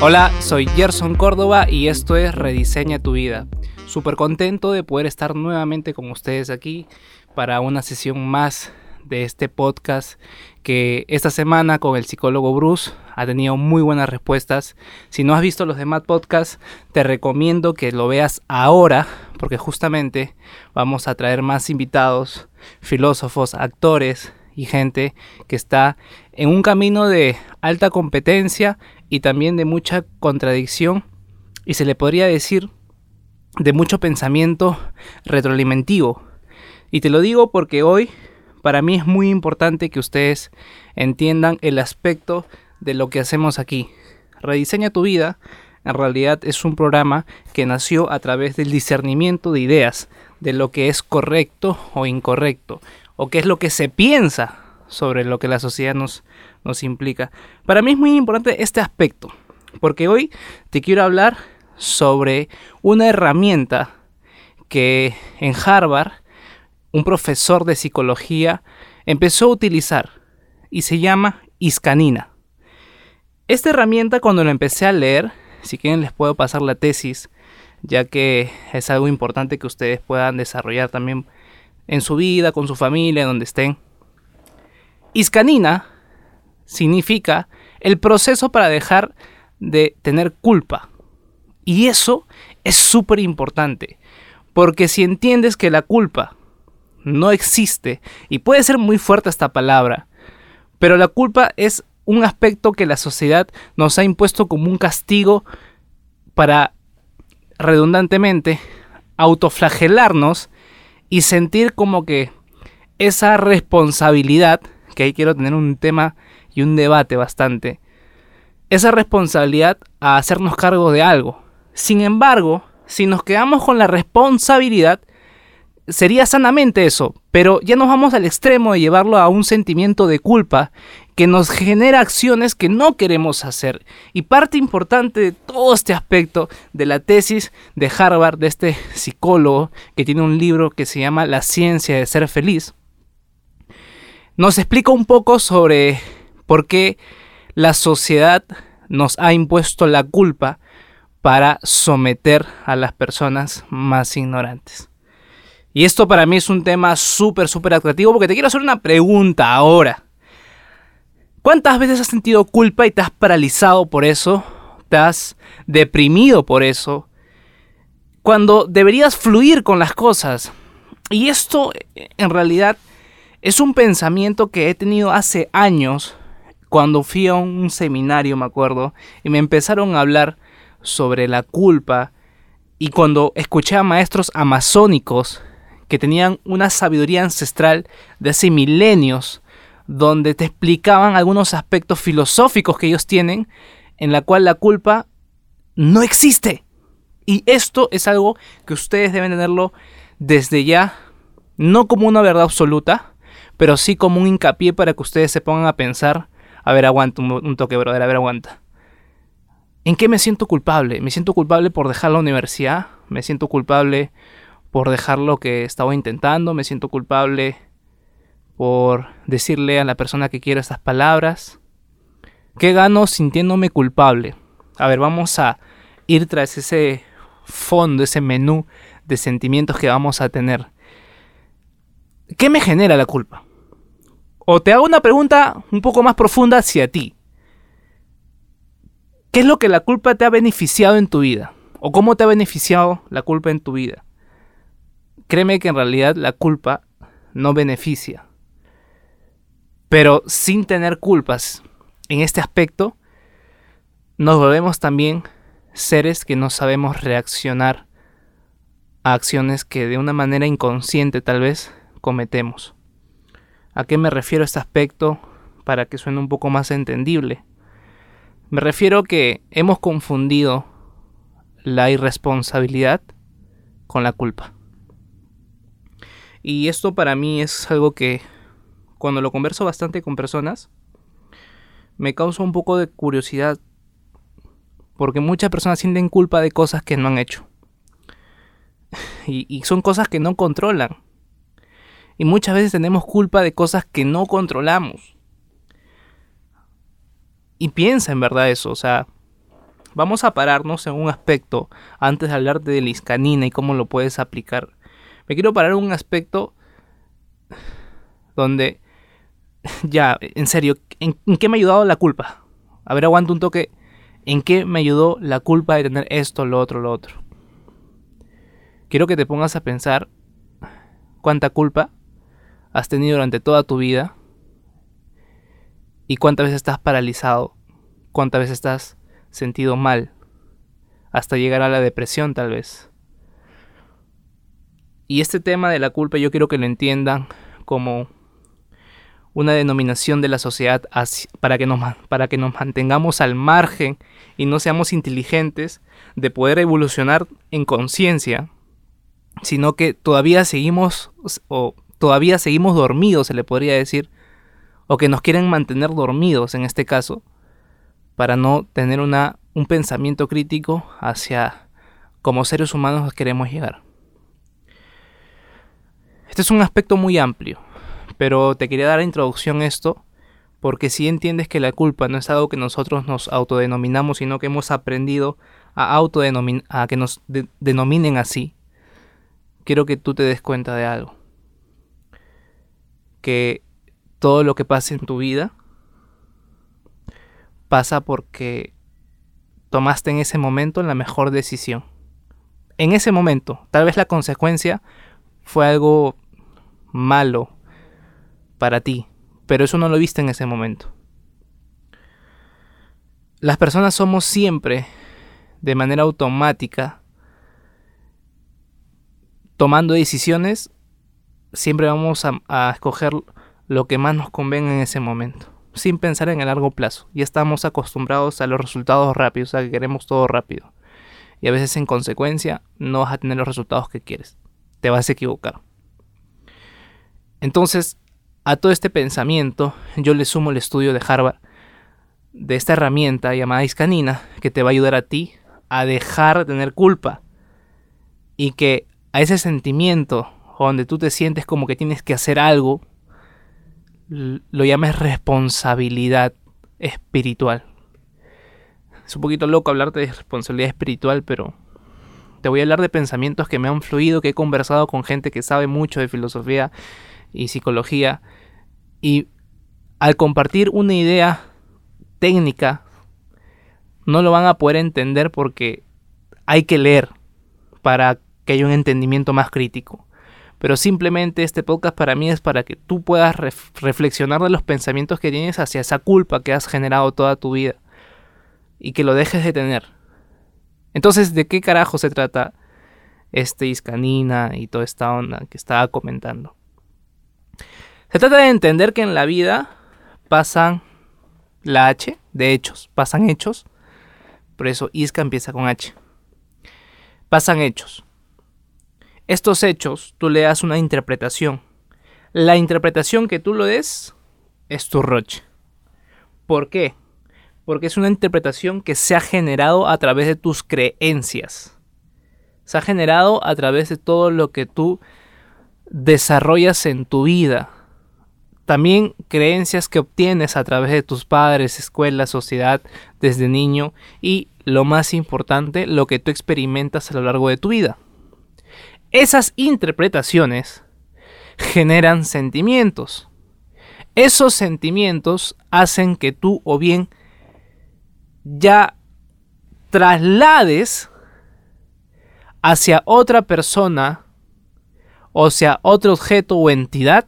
Hola, soy Gerson Córdoba y esto es Rediseña tu vida. Súper contento de poder estar nuevamente con ustedes aquí para una sesión más de este podcast que esta semana con el psicólogo Bruce ha tenido muy buenas respuestas. Si no has visto los demás podcasts, te recomiendo que lo veas ahora porque justamente vamos a traer más invitados, filósofos, actores y gente que está en un camino de alta competencia y también de mucha contradicción y se le podría decir de mucho pensamiento retroalimentivo. Y te lo digo porque hoy para mí es muy importante que ustedes entiendan el aspecto de lo que hacemos aquí. Rediseña tu vida en realidad es un programa que nació a través del discernimiento de ideas, de lo que es correcto o incorrecto, o qué es lo que se piensa sobre lo que la sociedad nos, nos implica. Para mí es muy importante este aspecto, porque hoy te quiero hablar sobre una herramienta que en Harvard un profesor de psicología empezó a utilizar y se llama Iscanina. Esta herramienta cuando la empecé a leer, si quieren les puedo pasar la tesis, ya que es algo importante que ustedes puedan desarrollar también en su vida, con su familia, donde estén. Iscanina significa el proceso para dejar de tener culpa. Y eso es súper importante, porque si entiendes que la culpa no existe, y puede ser muy fuerte esta palabra, pero la culpa es un aspecto que la sociedad nos ha impuesto como un castigo para redundantemente autoflagelarnos y sentir como que esa responsabilidad, que ahí quiero tener un tema y un debate bastante, esa responsabilidad a hacernos cargo de algo. Sin embargo, si nos quedamos con la responsabilidad, sería sanamente eso, pero ya nos vamos al extremo de llevarlo a un sentimiento de culpa que nos genera acciones que no queremos hacer. Y parte importante de todo este aspecto de la tesis de Harvard, de este psicólogo que tiene un libro que se llama La ciencia de ser feliz, nos explica un poco sobre por qué la sociedad nos ha impuesto la culpa para someter a las personas más ignorantes. Y esto para mí es un tema súper, súper atractivo porque te quiero hacer una pregunta ahora. ¿Cuántas veces has sentido culpa y te has paralizado por eso? ¿Te has deprimido por eso? Cuando deberías fluir con las cosas. Y esto en realidad es un pensamiento que he tenido hace años cuando fui a un seminario, me acuerdo, y me empezaron a hablar sobre la culpa. Y cuando escuché a maestros amazónicos que tenían una sabiduría ancestral de hace milenios, donde te explicaban algunos aspectos filosóficos que ellos tienen, en la cual la culpa no existe. Y esto es algo que ustedes deben tenerlo desde ya, no como una verdad absoluta, pero sí como un hincapié para que ustedes se pongan a pensar, a ver, aguanta un, toque, brother, a ver, aguanta. ¿En qué me siento culpable? ¿Me siento culpable por dejar la universidad? ¿Me siento culpable por dejar lo que estaba intentando, me siento culpable por decirle a la persona que quiero estas palabras. ¿Qué gano sintiéndome culpable? A ver, vamos a ir tras ese fondo, ese menú de sentimientos que vamos a tener. ¿Qué me genera la culpa? O te hago una pregunta un poco más profunda hacia ti. ¿Qué es lo que la culpa te ha beneficiado en tu vida? ¿O cómo te ha beneficiado la culpa en tu vida? Créeme que en realidad la culpa no beneficia. Pero sin tener culpas en este aspecto, nos volvemos también seres que no sabemos reaccionar a acciones que de una manera inconsciente tal vez cometemos. ¿A qué me refiero este aspecto para que suene un poco más entendible? Me refiero que hemos confundido la irresponsabilidad con la culpa. Y esto para mí es algo que cuando lo converso bastante con personas, me causa un poco de curiosidad. Porque muchas personas sienten culpa de cosas que no han hecho. Y, son cosas que no controlan. Y muchas veces tenemos culpa de cosas que no controlamos. y piensa en verdad eso, o sea, vamos a pararnos en un aspecto antes de hablarte de la y cómo lo puedes aplicar. Me quiero parar en un aspecto donde, ya, en serio, ¿en, qué me ha ayudado la culpa? A ver, aguanto un toque. ¿En qué me ayudó la culpa de tener esto, lo otro, lo otro? Quiero que te pongas a pensar cuánta culpa has tenido durante toda tu vida y cuántas veces estás paralizado, cuántas veces estás sentido mal, hasta llegar a la depresión tal vez. Y este tema de la culpa yo quiero que lo entiendan como una denominación de la sociedad para que, nos, para que nos mantengamos al margen y no seamos inteligentes de poder evolucionar en conciencia, sino que todavía seguimos o todavía seguimos dormidos, se le podría decir, o que nos quieren mantener dormidos en este caso, para no tener una, un pensamiento crítico hacia cómo seres humanos queremos llegar. Este es un aspecto muy amplio, pero te quería dar la introducción a esto porque si entiendes que la culpa no es algo que nosotros nos autodenominamos, sino que hemos aprendido a, a que nos denominen así, quiero que tú te des cuenta de algo. Que todo lo que pasa en tu vida pasa porque tomaste en ese momento la mejor decisión. En ese momento, tal vez la consecuencia fue algo malo para ti, pero eso no lo viste en ese momento. Las personas somos siempre, de manera automática, tomando decisiones, siempre vamos a, escoger lo que más nos convenga en ese momento sin pensar en el largo plazo. Ya estamos acostumbrados a los resultados rápidos, a que queremos todo rápido. Y a veces en consecuencia no vas a tener los resultados que quieres. Te vas a equivocar. Entonces, a todo este pensamiento, yo le sumo el estudio de Harvard de esta herramienta llamada Iscanina que te va a ayudar a ti a dejar de tener culpa y que a ese sentimiento donde tú te sientes como que tienes que hacer algo lo llames responsabilidad espiritual. Es un poquito loco hablarte de responsabilidad espiritual, pero te voy a hablar de pensamientos que me han fluido, que he conversado con gente que sabe mucho de filosofía y psicología. Y al compartir una idea técnica, no lo van a poder entender porque hay que leer para que haya un entendimiento más crítico pero simplemente este podcast para mí es para que tú puedas reflexionar de los pensamientos que tienes hacia esa culpa que has generado toda tu vida y que lo dejes de tener. Entonces, ¿de qué carajo se trata este Iscanina y toda esta onda que estaba comentando? Se trata de entender que en la vida pasan la H de hechos, pasan hechos, por eso Isca empieza con H. Pasan hechos. Estos hechos tú le das una interpretación. La interpretación que tú lo des es tu roche. ¿Por qué? Porque es una interpretación que se ha generado a través de tus creencias. Se ha generado a través de todo lo que tú desarrollas en tu vida. También creencias que obtienes a través de tus padres, escuela, sociedad, desde niño y, lo más importante, lo que tú experimentas a lo largo de tu vida. Esas interpretaciones generan sentimientos. Esos sentimientos hacen que tú o bien ya traslades hacia otra persona o sea otro objeto o entidad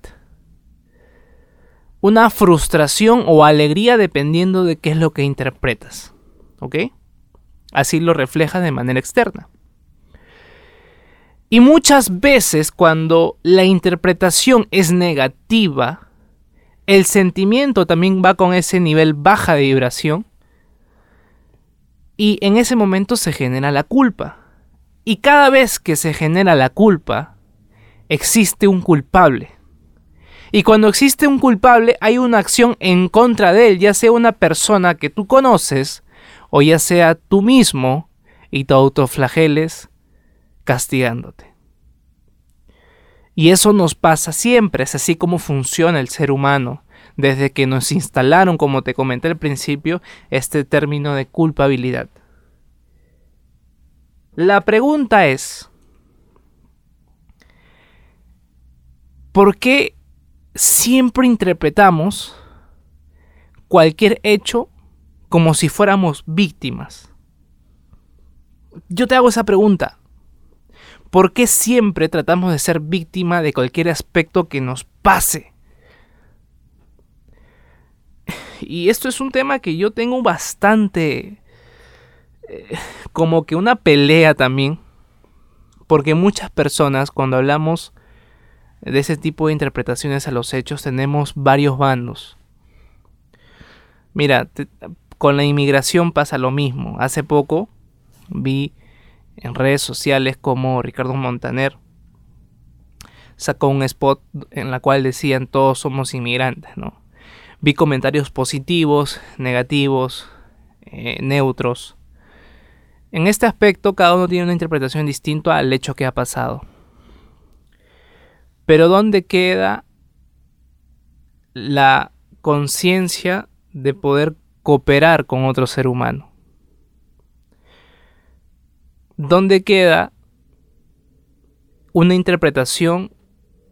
una frustración o alegría dependiendo de qué es lo que interpretas. ¿Ok? Así lo refleja de manera externa. Y muchas veces cuando la interpretación es negativa, el sentimiento también va con ese nivel baja de vibración y en ese momento se genera la culpa. Y cada vez que se genera la culpa, existe un culpable. Y cuando existe un culpable, hay una acción en contra de él, ya sea una persona que tú conoces o ya sea tú mismo y te autoflageles castigándote. Y eso nos pasa siempre, es así como funciona el ser humano. desde que nos instalaron, como te comenté al principio, este término de culpabilidad. La pregunta es, ¿por qué siempre interpretamos cualquier hecho como si fuéramos víctimas? Yo te hago esa pregunta. ¿Por qué siempre tratamos de ser víctima de cualquier aspecto que nos pase? Y esto es un tema que yo tengo bastante... Eh, como que una pelea también. Porque muchas personas cuando hablamos de ese tipo de interpretaciones a los hechos tenemos varios bandos. Mira, con la inmigración pasa lo mismo. Hace poco vi en redes sociales como Ricardo Montaner sacó un spot en la cual decían todos somos inmigrantes, ¿no? Vi comentarios positivos, negativos, eh, neutros. En este aspecto cada uno tiene una interpretación distinta al hecho que ha pasado. Pero ¿dónde queda la conciencia de poder cooperar con otro ser humano? ¿Dónde queda una interpretación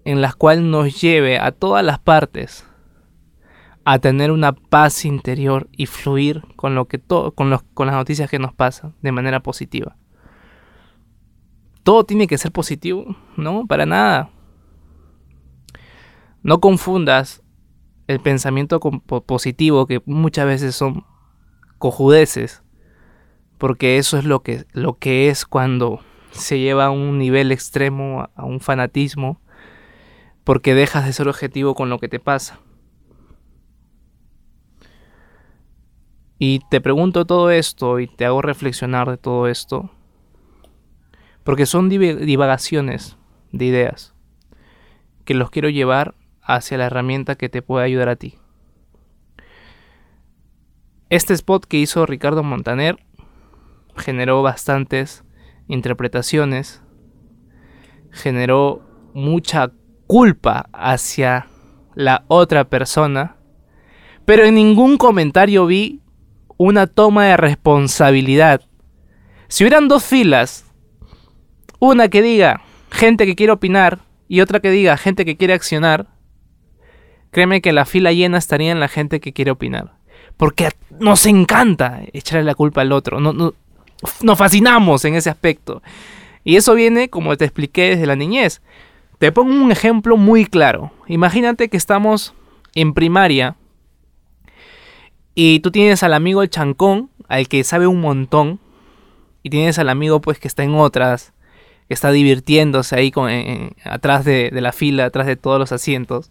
en la cual nos lleve a todas las partes a tener una paz interior y fluir con lo que todo, con, con las noticias que nos pasan de manera positiva. Todo tiene que ser positivo, no, para nada. No confundas el pensamiento positivo que muchas veces son cojudeces porque eso es lo que, lo que es cuando se lleva a un nivel extremo, a un fanatismo, porque dejas de ser objetivo con lo que te pasa. Y te pregunto todo esto y te hago reflexionar de todo esto, porque son divagaciones de ideas que los quiero llevar hacia la herramienta que te puede ayudar a ti. Este spot que hizo Ricardo Montaner generó bastantes interpretaciones, generó mucha culpa hacia la otra persona, pero en ningún comentario vi una toma de responsabilidad. Si hubieran dos filas, una que diga gente que quiere opinar y otra que diga gente que quiere accionar, créeme que la fila llena estaría en la gente que quiere opinar. Porque nos encanta echarle la culpa al otro. No, no, nos fascinamos en ese aspecto. Y eso viene, como te expliqué, desde la niñez. Te pongo un ejemplo muy claro. Imagínate que estamos en primaria y tú tienes al amigo el chancón, al que sabe un montón, y tienes al amigo pues que está en otras, que está divirtiéndose ahí con, atrás de, de la fila, atrás de todos los asientos.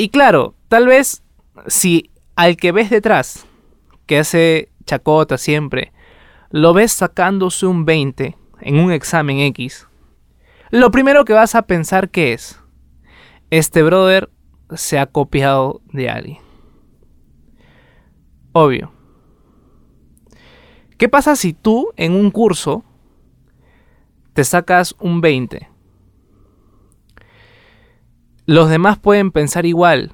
Y claro, tal vez si al que ves detrás, que hace chacota siempre, lo ves sacándose un 20 en un examen X, lo primero que vas a pensar que es, este brother se ha copiado de alguien. Obvio. ¿Qué pasa si tú en un curso te sacas un 20? Los demás pueden pensar igual,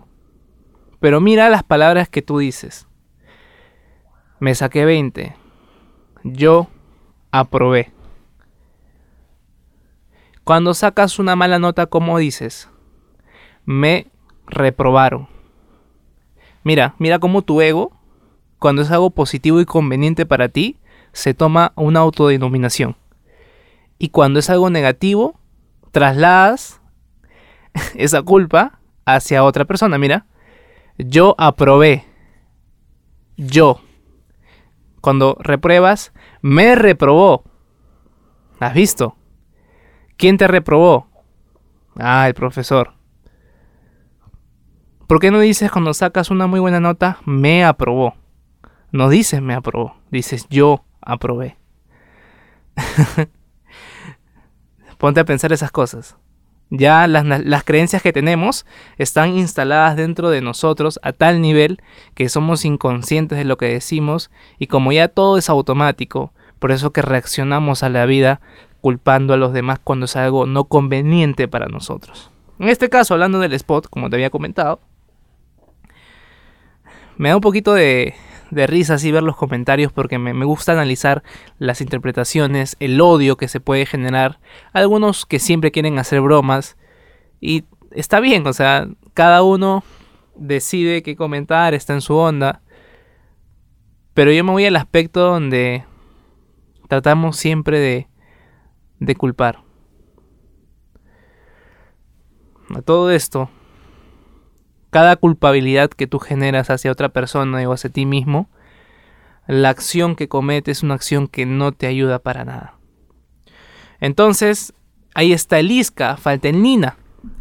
pero mira las palabras que tú dices. Me saqué 20. Yo aprobé. Cuando sacas una mala nota, ¿cómo dices? Me reprobaron. Mira, mira cómo tu ego, cuando es algo positivo y conveniente para ti, se toma una autodenominación. Y cuando es algo negativo, trasladas esa culpa hacia otra persona. Mira, yo aprobé. Yo cuando repruebas, me reprobó. ¿Has visto? ¿Quién te reprobó? Ah, el profesor. ¿Por qué no dices cuando sacas una muy buena nota, me aprobó? No dices me aprobó, dices yo aprobé. Ponte a pensar esas cosas. Ya las, creencias que tenemos están instaladas dentro de nosotros a tal nivel que somos inconscientes de lo que decimos y como ya todo es automático, por eso que reaccionamos a la vida culpando a los demás cuando es algo no conveniente para nosotros. En este caso, hablando del spot, como te había comentado, me da un poquito de, de risa así ver los comentarios porque me, gusta analizar las interpretaciones, el odio que se puede generar. Algunos que siempre quieren hacer bromas y está bien, o sea, cada uno decide qué comentar, está en su onda. Pero yo me voy al aspecto donde tratamos siempre de, de culpar. A todo esto, cada culpabilidad que tú generas hacia otra persona o hacia ti mismo, la acción que cometes es una acción que no te ayuda para nada. Entonces, ahí está el ISCA, falta el NINA.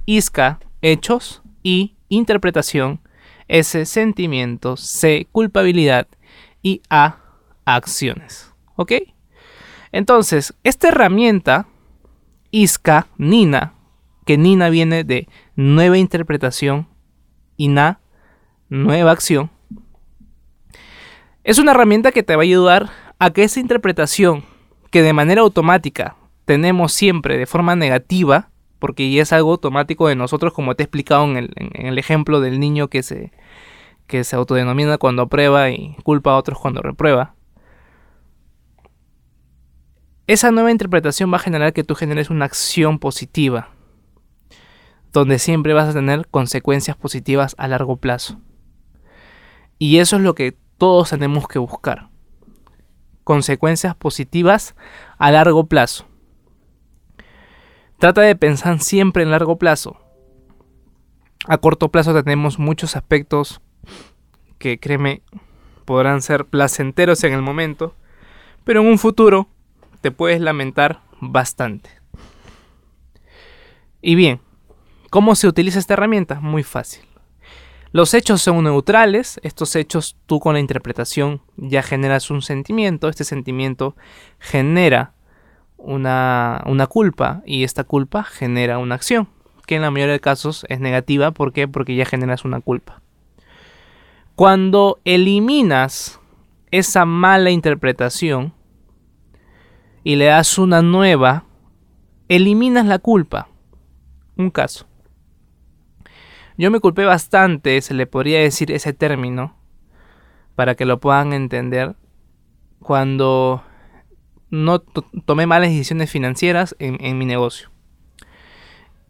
ISCA, hechos y interpretación. S, sentimientos. C, culpabilidad. Y A, acciones. ¿Ok? Entonces, esta herramienta, ISCA, NINA, que Nina viene de nueva interpretación y Na, nueva acción. Es una herramienta que te va a ayudar a que esa interpretación que de manera automática tenemos siempre de forma negativa, porque ya es algo automático de nosotros, como te he explicado en el, en el ejemplo del niño que se, que se autodenomina cuando aprueba y culpa a otros cuando reprueba. Esa nueva interpretación va a generar que tú generes una acción positiva donde siempre vas a tener consecuencias positivas a largo plazo. Y eso es lo que todos tenemos que buscar. Consecuencias positivas a largo plazo. Trata de pensar siempre en largo plazo. A corto plazo tenemos muchos aspectos que, créeme, podrán ser placenteros en el momento, pero en un futuro te puedes lamentar bastante. Y bien, ¿Cómo se utiliza esta herramienta? Muy fácil. Los hechos son neutrales, estos hechos tú con la interpretación ya generas un sentimiento, este sentimiento genera una, una, culpa y esta culpa genera una acción, que en la mayoría de casos es negativa, ¿por qué? Porque ya generas una culpa. Cuando eliminas esa mala interpretación y le das una nueva, eliminas la culpa. Un caso. Yo me culpé bastante, se le podría decir ese término, para que lo puedan entender, cuando no tomé malas decisiones financieras en, mi negocio.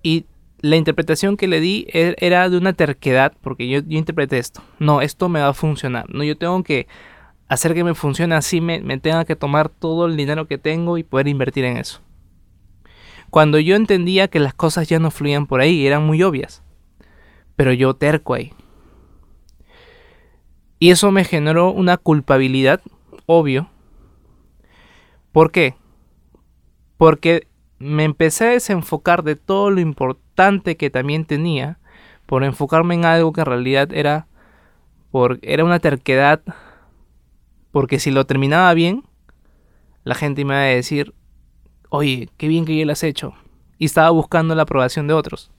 Y la interpretación que le di er, era de una terquedad, porque yo, interpreté esto. No, esto me va a funcionar. No, yo tengo que hacer que me funcione así, me, me tenga que tomar todo el dinero que tengo y poder invertir en eso. Cuando yo entendía que las cosas ya no fluían por ahí, eran muy obvias pero yo terco ahí. Y eso me generó una culpabilidad, obvio. ¿Por qué? Porque me empecé a desenfocar de todo lo importante que también tenía por enfocarme en algo que en realidad era por era una terquedad porque si lo terminaba bien la gente me iba a decir oye qué bien que ya lo has hecho y estaba buscando la aprobación de otros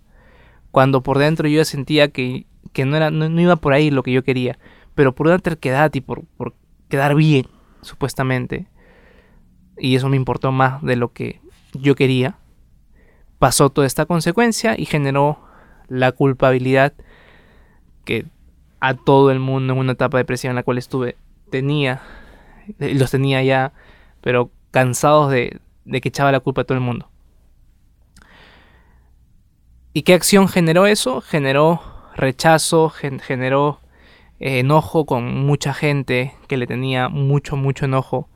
cuando por dentro yo sentía que, no, era, no, iba por ahí lo que yo quería, pero por una terquedad y por, por quedar bien, supuestamente, y eso me importó más de lo que yo quería, pasó toda esta consecuencia y generó la culpabilidad que a todo el mundo en una etapa de depresión en la cual estuve tenía, los tenía ya, pero cansados de, de que echaba la culpa a todo el mundo. ¿Y qué acción generó eso? Generó rechazo, generó eh, enojo con mucha gente que le tenía mucho, mucho enojo.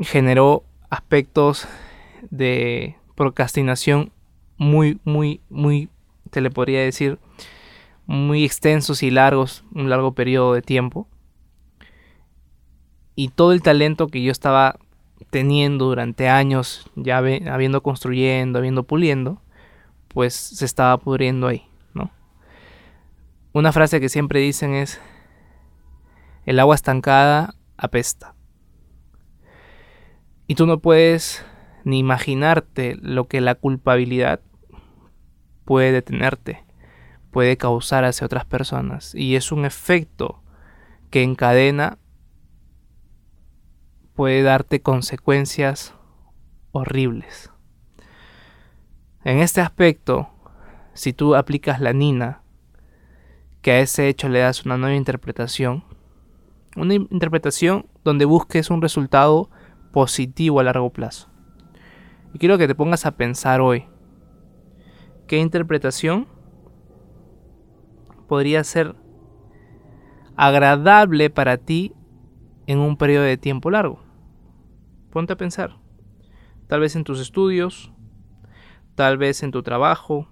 Generó aspectos de procrastinación muy, muy, muy, te le podría decir, muy extensos y largos, un largo periodo de tiempo. Y todo el talento que yo estaba teniendo durante años, ya habiendo construyendo, habiendo puliendo, pues se estaba pudriendo ahí, ¿no? Una frase que siempre dicen es, el agua estancada apesta. Y tú no puedes ni imaginarte lo que la culpabilidad puede detenerte, puede causar hacia otras personas. Y es un efecto que encadena puede darte consecuencias horribles. En este aspecto, si tú aplicas la Nina, que a ese hecho le das una nueva interpretación, una interpretación donde busques un resultado positivo a largo plazo. Y quiero que te pongas a pensar hoy, ¿qué interpretación podría ser agradable para ti en un periodo de tiempo largo? Ponte a pensar. Tal vez en tus estudios, tal vez en tu trabajo,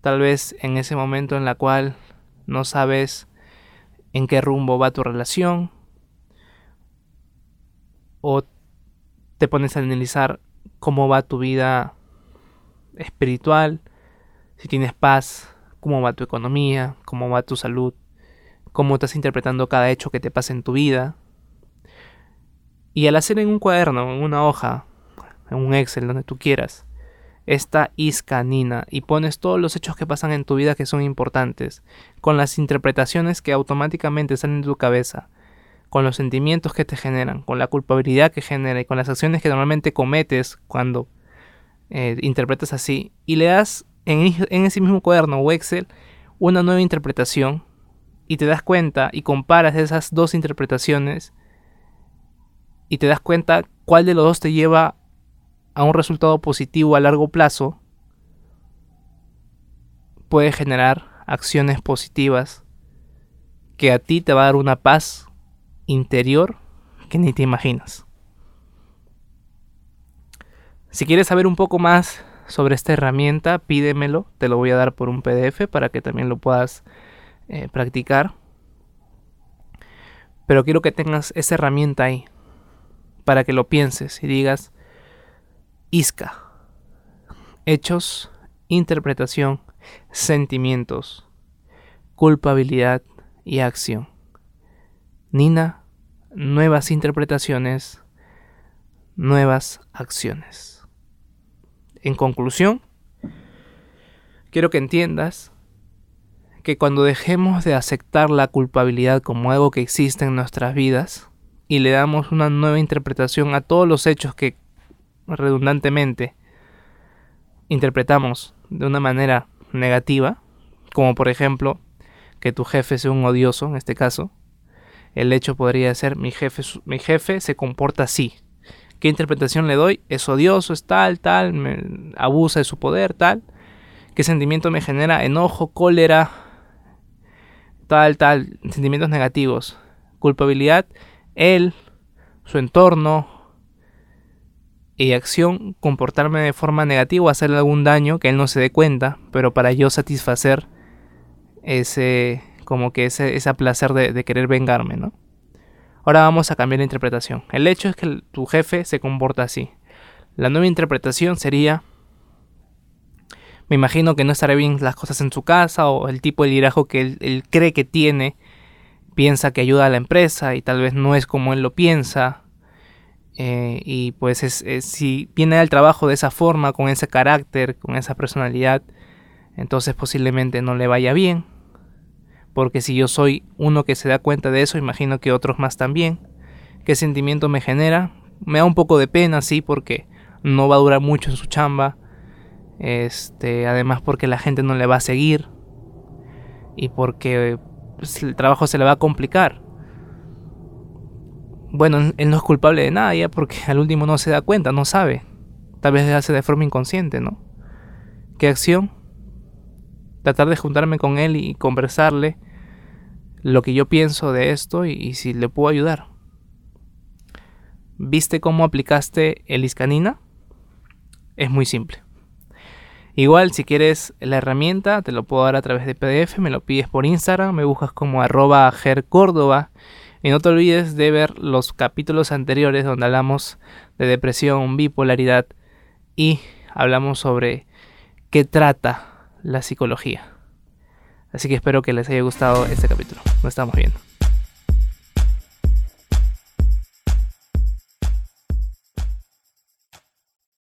tal vez en ese momento en la cual no sabes en qué rumbo va tu relación o te pones a analizar cómo va tu vida espiritual, si tienes paz, cómo va tu economía, cómo va tu salud, cómo estás interpretando cada hecho que te pasa en tu vida. Y al hacer en un cuaderno, en una hoja, en un Excel, donde tú quieras, esta iscanina y pones todos los hechos que pasan en tu vida que son importantes, con las interpretaciones que automáticamente salen de tu cabeza, con los sentimientos que te generan, con la culpabilidad que genera y con las acciones que normalmente cometes cuando eh, interpretas así, y le das en, en ese mismo cuaderno o Excel una nueva interpretación y te das cuenta y comparas esas dos interpretaciones y te das cuenta cuál de los dos te lleva a un resultado positivo a largo plazo, puede generar acciones positivas que a ti te va a dar una paz interior que ni te imaginas. Si quieres saber un poco más sobre esta herramienta, pídemelo, te lo voy a dar por un PDF para que también lo puedas eh, practicar. Pero quiero que tengas esa herramienta ahí, para que lo pienses y digas, Isca. Hechos, interpretación, sentimientos, culpabilidad y acción. Nina, nuevas interpretaciones, nuevas acciones. En conclusión, quiero que entiendas que cuando dejemos de aceptar la culpabilidad como algo que existe en nuestras vidas y le damos una nueva interpretación a todos los hechos que redundantemente interpretamos de una manera negativa, como por ejemplo que tu jefe sea un odioso, en este caso, el hecho podría ser mi jefe, mi jefe se comporta así. ¿Qué interpretación le doy? Es odioso, es tal, tal, me abusa de su poder, tal. ¿Qué sentimiento me genera? Enojo, cólera, tal, tal, sentimientos negativos. Culpabilidad, él, su entorno, y acción comportarme de forma negativa hacerle algún daño que él no se dé cuenta, pero para yo satisfacer ese como que ese, ese placer de, querer vengarme, ¿no? Ahora vamos a cambiar la interpretación. El hecho es que tu jefe se comporta así. La nueva interpretación sería me imagino que no estará bien las cosas en su casa o el tipo de liderazgo que él cree que tiene piensa que ayuda a la empresa y tal vez no es como él lo piensa eh, y pues si viene al trabajo de esa forma, con ese carácter, con esa personalidad, entonces posiblemente no le vaya bien. Porque si yo soy uno que se da cuenta de eso, imagino que otros más también. ¿Qué sentimiento me genera? Me da un poco de pena, sí, porque no va a durar mucho en su chamba. Este, además porque la gente no le va a seguir. Y porque pues, el trabajo se le va a complicar bueno, él no es culpable de nada ya porque al último no se da cuenta, no sabe. Tal vez hace de forma inconsciente, ¿no? ¿Qué acción? Tratar de juntarme con él y conversarle lo que yo pienso de esto y, si le puedo ayudar. ¿Viste cómo aplicaste el iscanina? Es muy simple. Igual, si quieres la herramienta, te lo puedo dar a través de PDF, me lo pides por Instagram, me buscas como arroba gercórdoba y no te olvides de ver los capítulos anteriores donde hablamos de depresión, bipolaridad y hablamos sobre qué trata la psicología. Así que espero que les haya gustado este capítulo. Nos estamos viendo.